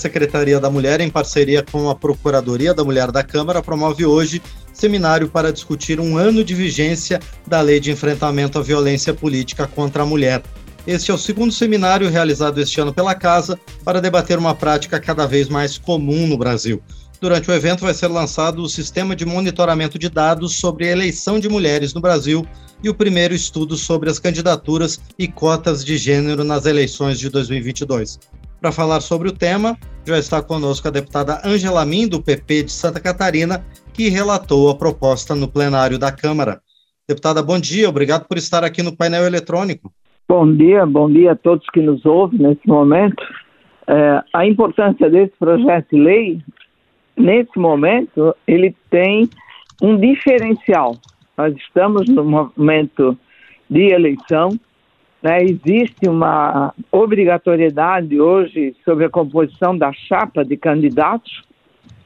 Secretaria da Mulher, em parceria com a Procuradoria da Mulher da Câmara, promove hoje seminário para discutir um ano de vigência da Lei de Enfrentamento à Violência Política contra a Mulher. Este é o segundo seminário realizado este ano pela Casa para debater uma prática cada vez mais comum no Brasil. Durante o evento vai ser lançado o Sistema de Monitoramento de Dados sobre a Eleição de Mulheres no Brasil e o primeiro estudo sobre as candidaturas e cotas de gênero nas eleições de 2022. Para falar sobre o tema, já está conosco a deputada Angela Min, do PP de Santa Catarina, que relatou a proposta no plenário da Câmara. Deputada, bom dia, obrigado por estar aqui no painel eletrônico. Bom dia, bom dia a todos que nos ouvem nesse momento. É, a importância desse projeto de lei nesse momento, ele tem um diferencial. Nós estamos no momento de eleição, né? existe uma obrigatoriedade hoje sobre a composição da chapa de candidatos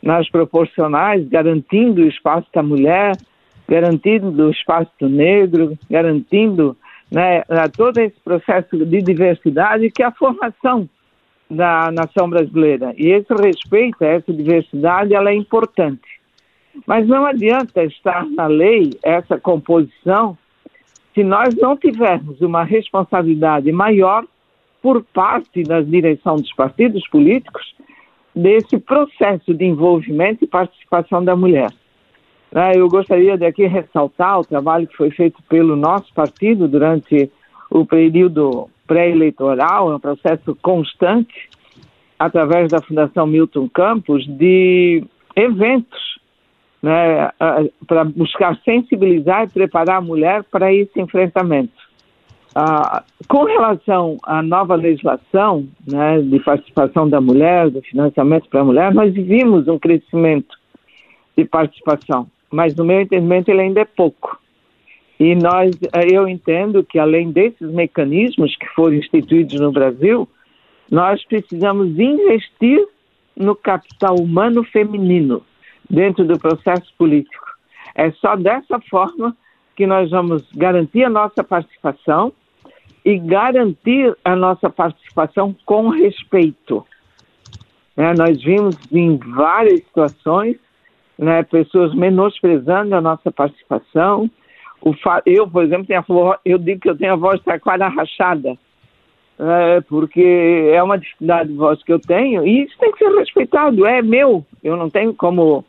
nas proporcionais, garantindo o espaço da mulher, garantindo o espaço do negro, garantindo né, todo esse processo de diversidade que é a formação da nação brasileira. E esse respeito a essa diversidade ela é importante. Mas não adianta estar na lei essa composição se nós não tivermos uma responsabilidade maior por parte da direção dos partidos políticos desse processo de envolvimento e participação da mulher. Né, eu gostaria de aqui ressaltar o trabalho que foi feito pelo nosso partido durante o período pré-eleitoral, é um processo constante, através da Fundação Milton Campos, de eventos né, para buscar sensibilizar e preparar a mulher para esse enfrentamento. Ah, com relação à nova legislação né, de participação da mulher, do financiamento para a mulher, nós vimos um crescimento de participação, mas no meu entendimento ele ainda é pouco. E nós, eu entendo que além desses mecanismos que foram instituídos no Brasil, nós precisamos investir no capital humano feminino dentro do processo político. É só dessa forma que nós vamos garantir a nossa participação e garantir a nossa participação com respeito. É, nós vimos em várias situações né, pessoas menosprezando a nossa participação. Eu, por exemplo, tenho a eu digo que eu tenho a voz taquara rachada, é, porque é uma dificuldade de voz que eu tenho e isso tem que ser respeitado, é meu, eu não tenho como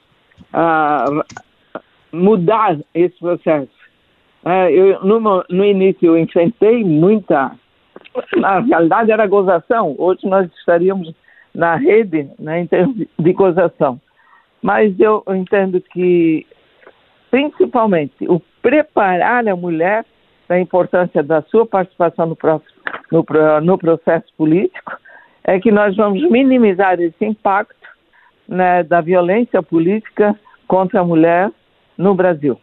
mudar esse processo. É, eu, no, no início eu enfrentei muita, na realidade era gozação, hoje nós estaríamos na rede né, em termos de gozação. Mas eu entendo que, principalmente, o preparar a mulher da importância da sua participação no, no, no processo político, é que nós vamos minimizar esse impacto né, da violência política contra a mulher no Brasil.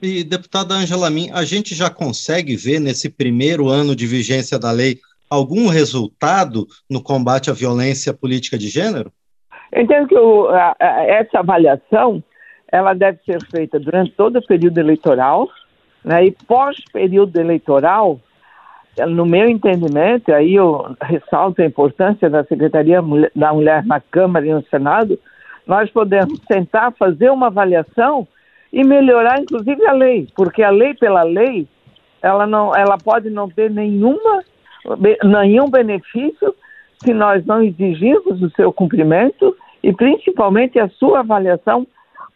E, deputada Angela Min, a gente já consegue ver nesse primeiro ano de vigência da lei algum resultado no combate à violência política de gênero? Eu entendo que o, a, a, essa avaliação ela deve ser feita durante todo o período eleitoral, né, e pós-período eleitoral, no meu entendimento, aí eu ressalto a importância da Secretaria da Mulher na Câmara e no Senado, nós podemos tentar fazer uma avaliação e melhorar, inclusive, a lei, porque a lei pela lei, ela, não, ela pode não ter nenhuma, nenhum benefício se nós não exigirmos o seu cumprimento e, principalmente, a sua avaliação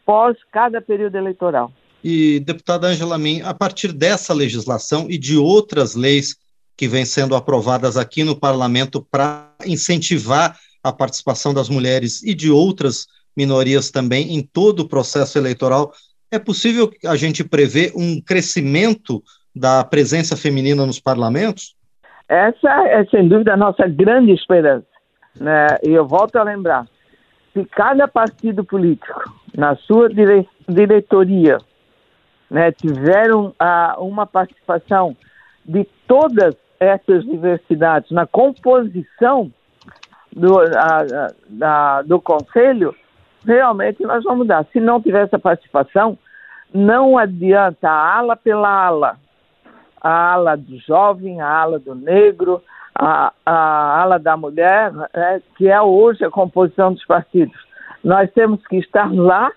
pós cada período eleitoral. E, deputada Angela Min, a partir dessa legislação e de outras leis que vêm sendo aprovadas aqui no parlamento para incentivar a participação das mulheres e de outras minorias também em todo o processo eleitoral, é possível a gente prever um crescimento da presença feminina nos parlamentos? Essa é, sem dúvida, a nossa grande esperança. Né? E eu volto a lembrar: se cada partido político, na sua dire diretoria, né, tiveram ah, uma participação de todas essas diversidades na composição do, a, a, do conselho, realmente nós vamos mudar. Se não tiver essa participação, não adianta a ala pela ala, a ala do jovem, a ala do negro, a, a ala da mulher, é, que é hoje a composição dos partidos. Nós temos que estar lá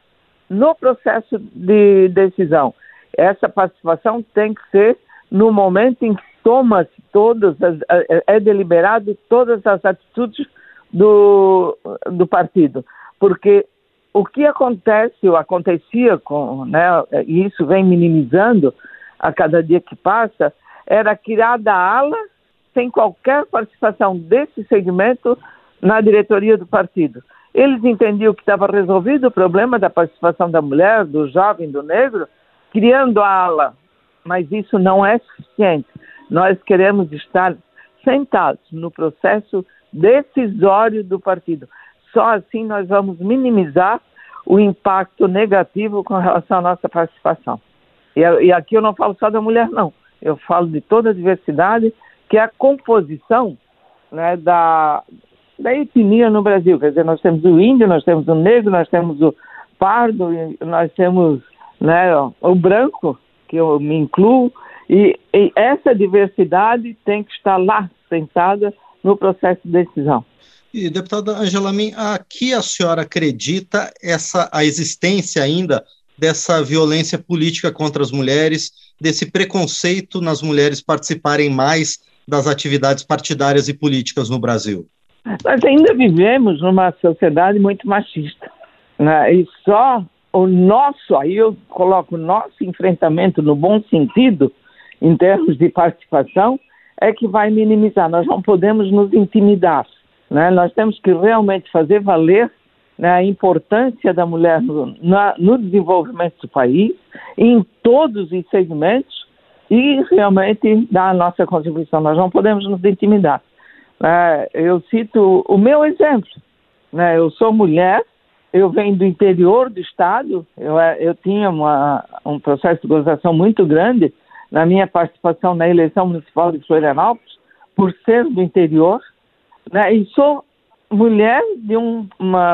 no processo de decisão. Essa participação tem que ser no momento em que toma-se todas, as, é deliberado todas as atitudes do, do partido. Porque o que acontece, ou acontecia com, né, e isso vem minimizando a cada dia que passa, era criada ala sem qualquer participação desse segmento na diretoria do partido. Eles entendiam que estava resolvido o problema da participação da mulher, do jovem, do negro, criando a ala. Mas isso não é suficiente. Nós queremos estar sentados no processo decisório do partido. Só assim nós vamos minimizar o impacto negativo com relação à nossa participação. E, e aqui eu não falo só da mulher, não. Eu falo de toda a diversidade, que é a composição né, da, da etnia no Brasil. Quer dizer, nós temos o índio, nós temos o negro, nós temos o pardo, nós temos né, o branco, que eu me incluo, e, e essa diversidade tem que estar lá, sentada no processo de decisão. E, deputada Angela Min, a que a senhora acredita essa, a existência ainda dessa violência política contra as mulheres, desse preconceito nas mulheres participarem mais das atividades partidárias e políticas no Brasil? Nós ainda vivemos numa sociedade muito machista. Né? E só o nosso, aí eu coloco o nosso enfrentamento no bom sentido, em termos de participação, é que vai minimizar. Nós não podemos nos intimidar. Né? Nós temos que realmente fazer valer né, a importância da mulher no, na, no desenvolvimento do país, em todos os segmentos, e realmente dar a nossa contribuição. Nós não podemos nos intimidar. É, eu cito o meu exemplo. Né? Eu sou mulher, eu venho do interior do estado, eu, é, eu tinha uma, um processo de gozação muito grande na minha participação na eleição municipal de Florianópolis, por ser do interior, né? e sou mulher de um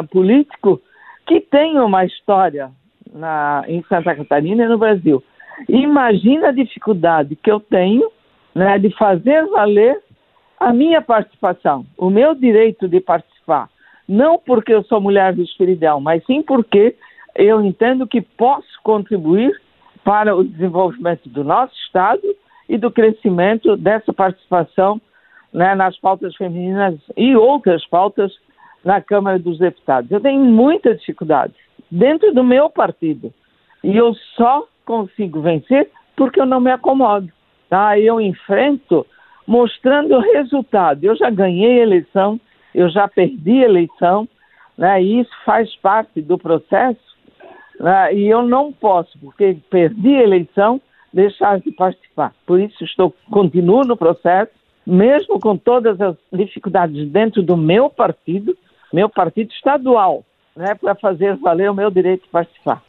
político que tem uma história na, em Santa Catarina e no Brasil. Imagina a dificuldade que eu tenho né, de fazer valer a minha participação, o meu direito de participar. Não porque eu sou mulher do Espiridão, mas sim porque eu entendo que posso contribuir para o desenvolvimento do nosso Estado e do crescimento dessa participação né, nas pautas femininas e outras pautas na Câmara dos Deputados. Eu tenho muita dificuldade dentro do meu partido e eu só consigo vencer porque eu não me acomodo. Tá? Eu enfrento mostrando resultado. Eu já ganhei a eleição, eu já perdi a eleição, né? e isso faz parte do processo. Né? E eu não posso, porque perdi a eleição, deixar de participar. Por isso estou continuo no processo, mesmo com todas as dificuldades dentro do meu partido, meu partido estadual, né, para fazer valer o meu direito de participar.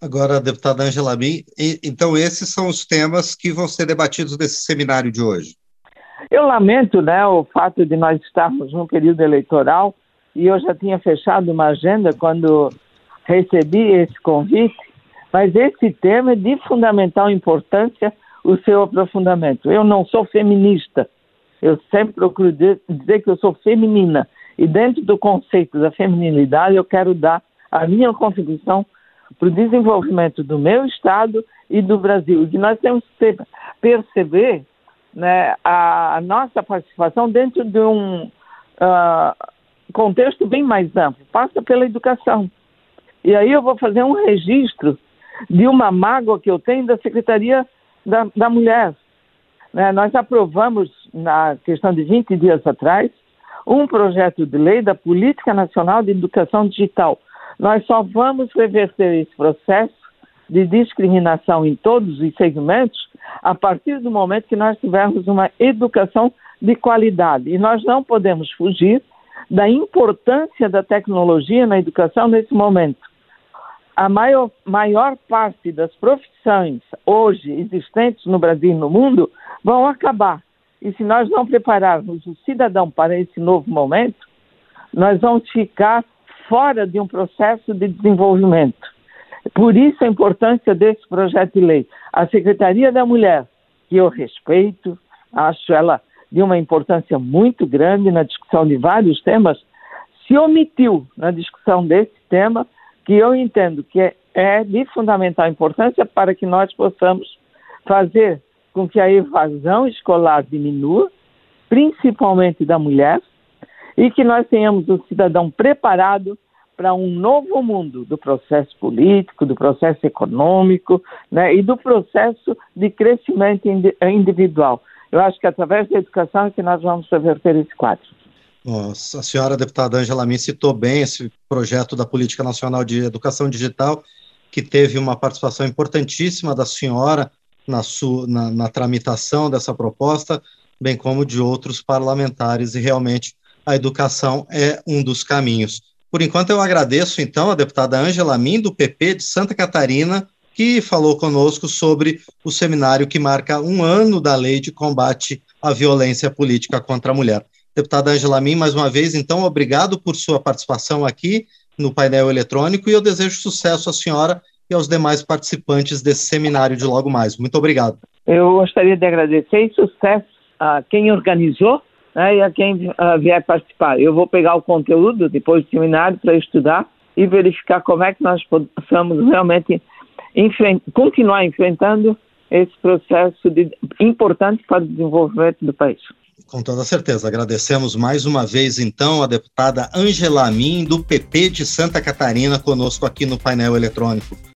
Agora, deputada Angela Bin, então esses são os temas que vão ser debatidos nesse seminário de hoje. Eu lamento né, o fato de nós estarmos num período eleitoral e eu já tinha fechado uma agenda quando recebi esse convite, mas esse tema é de fundamental importância o seu aprofundamento. Eu não sou feminista, eu sempre procuro dizer que eu sou feminina e dentro do conceito da feminilidade eu quero dar a minha contribuição para o desenvolvimento do meu Estado e do Brasil. E nós temos que perceber né, a, a, nossa participação dentro de um uh, contexto bem mais amplo. Passa pela educação. E aí eu vou fazer um registro de uma mágoa que eu tenho da Secretaria da, da Mulher. Né, nós aprovamos, na questão de 20 dias atrás, um projeto de lei da Política Nacional de Educação Digital, nós só vamos reverter esse processo de discriminação em todos os segmentos a partir do momento que nós tivermos uma educação de qualidade. E nós não podemos fugir da importância da tecnologia na educação nesse momento. A maior, maior parte das profissões hoje existentes no Brasil e no mundo vão acabar. E se nós não prepararmos o cidadão para esse novo momento, nós vamos ficar fora de um processo de desenvolvimento. Por isso a importância desse projeto de lei. A Secretaria da Mulher, que eu respeito, acho ela de uma importância muito grande na discussão de vários temas, se omitiu na discussão desse tema, que eu entendo que é, é de fundamental importância para que nós possamos fazer com que a evasão escolar diminua, principalmente da mulher, e que nós tenhamos um cidadão preparado para um novo mundo do processo político, do processo econômico né, e do processo de crescimento individual. Eu acho que através da educação é que nós vamos reverter esse quadro. Nossa, a senhora deputada Angela Min citou bem esse projeto da Política Nacional de Educação Digital, que teve uma participação importantíssima da senhora na, na, na tramitação dessa proposta, bem como de outros parlamentares, e realmente a educação é um dos caminhos. Por enquanto, eu agradeço, então, a deputada Angela Min, do PP de Santa Catarina, que falou conosco sobre o seminário que marca um ano da lei de combate à violência política contra a mulher. Deputada Angela Min, mais uma vez, então, obrigado por sua participação aqui no painel eletrônico e eu desejo sucesso à senhora e aos demais participantes desse seminário de logo mais. Muito obrigado. Eu gostaria de agradecer e sucesso a quem organizou né, e a quem uh, vier participar. Eu vou pegar o conteúdo depois do seminário para estudar e verificar como é que nós possamos realmente continuar enfrentando esse processo de, importante para o desenvolvimento do país. Com toda certeza. Agradecemos mais uma vez, então, a deputada Angela Min, do PP de Santa Catarina, conosco aqui no painel eletrônico.